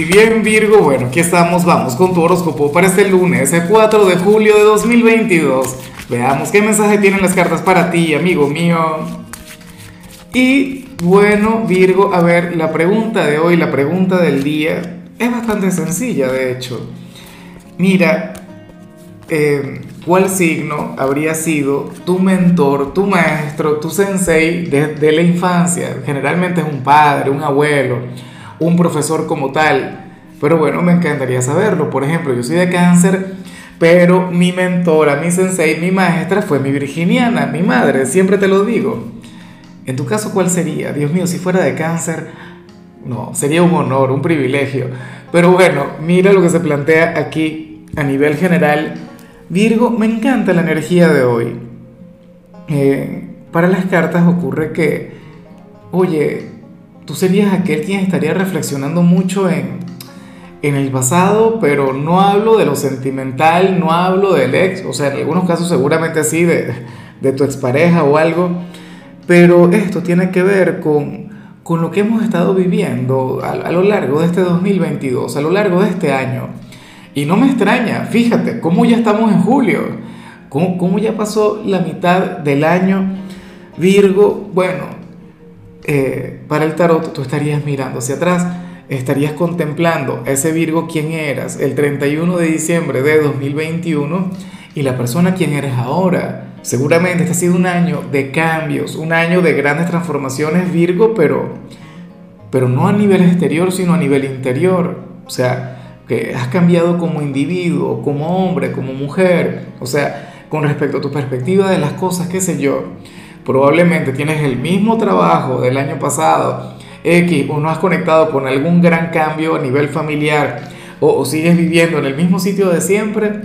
Y bien Virgo, bueno, aquí estamos, vamos con tu horóscopo para este lunes, el 4 de julio de 2022. Veamos qué mensaje tienen las cartas para ti, amigo mío. Y bueno, Virgo, a ver, la pregunta de hoy, la pregunta del día, es bastante sencilla, de hecho. Mira, eh, ¿cuál signo habría sido tu mentor, tu maestro, tu sensei desde la infancia? Generalmente es un padre, un abuelo, un profesor como tal. Pero bueno, me encantaría saberlo. Por ejemplo, yo soy de cáncer, pero mi mentora, mi sensei, mi maestra fue mi virginiana, mi madre, siempre te lo digo. En tu caso, ¿cuál sería? Dios mío, si fuera de cáncer, no, sería un honor, un privilegio. Pero bueno, mira lo que se plantea aquí a nivel general. Virgo, me encanta la energía de hoy. Eh, para las cartas ocurre que, oye, tú serías aquel quien estaría reflexionando mucho en, en el pasado, pero no hablo de lo sentimental, no hablo del ex, o sea, en algunos casos seguramente sí, de, de tu expareja o algo, pero esto tiene que ver con, con lo que hemos estado viviendo a, a, lo largo de este 2022, a lo largo de este año. Y no me extraña, fíjate, cómo ya estamos en julio, cómo, cómo ya pasó la mitad del año. Virgo, bueno, eh, para el tarot tú estarías mirando hacia atrás, estarías contemplando ese Virgo quién eras el 31 de diciembre de 2021 y la persona quién eres ahora. Seguramente este ha sido un año de cambios, un año de grandes transformaciones Virgo, pero, pero no a nivel exterior, sino a nivel interior. O sea, que has cambiado como individuo, como hombre, como mujer, o sea, con respecto a tu perspectiva de las cosas, qué sé yo. Probablemente tienes el mismo trabajo del año pasado, X, o no has conectado con algún gran cambio a nivel familiar, o, o sigues viviendo en el mismo sitio de siempre,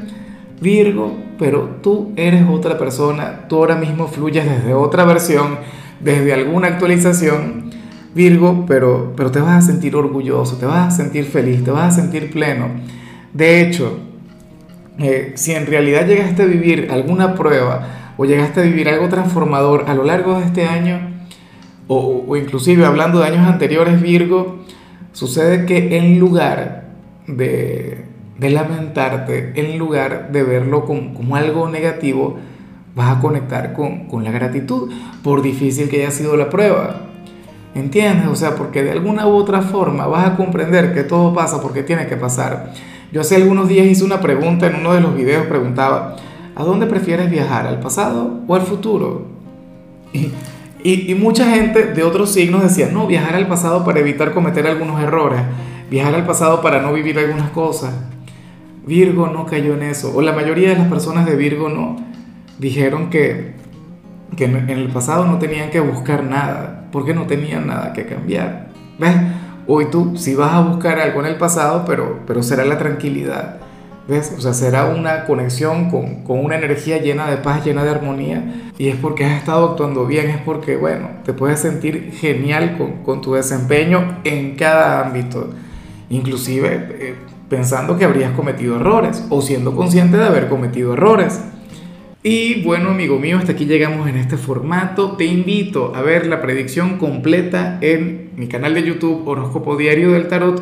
Virgo, pero tú eres otra persona, tú ahora mismo fluyes desde otra versión, desde alguna actualización, Virgo, pero, pero te vas a sentir orgulloso, te vas a sentir feliz, te vas a sentir pleno. De hecho, eh, si en realidad llegaste a vivir alguna prueba o llegaste a vivir algo transformador a lo largo de este año, o, o inclusive hablando de años anteriores, Virgo, sucede que en lugar de, de lamentarte, en lugar de verlo como, como, algo negativo, vas a conectar con, con la gratitud, por difícil que haya sido la prueba. ¿Entiendes? O sea, porque de alguna u otra forma vas a comprender que todo pasa porque tiene que pasar. Yo hace algunos días hice una pregunta en uno de los videos, preguntaba, ¿a dónde prefieres viajar? ¿Al pasado o al futuro? Y, mucha gente de otros signos decía, no, viajar al pasado para evitar cometer algunos errores, viajar al pasado para no vivir algunas cosas. Virgo no cayó en eso, o la mayoría de las personas de Virgo no. Dijeron que que en el pasado no tenían que buscar nada, porque no tenían nada que cambiar. ¿Ves? Hoy tú sí vas a buscar algo en el pasado, pero, pero será la tranquilidad. ¿Ves? O sea, será una conexión con, con, una energía llena de paz, llena de armonía. Y es porque has estado actuando bien, es porque, bueno, te puedes sentir genial con, con tu desempeño en cada ámbito. Inclusive eh, pensando que habrías cometido errores o siendo consciente de haber cometido errores. Y bueno, amigo mío, hasta aquí llegamos en este formato. Te invito a ver la predicción completa en mi canal de YouTube Horóscopo Diario del Tarot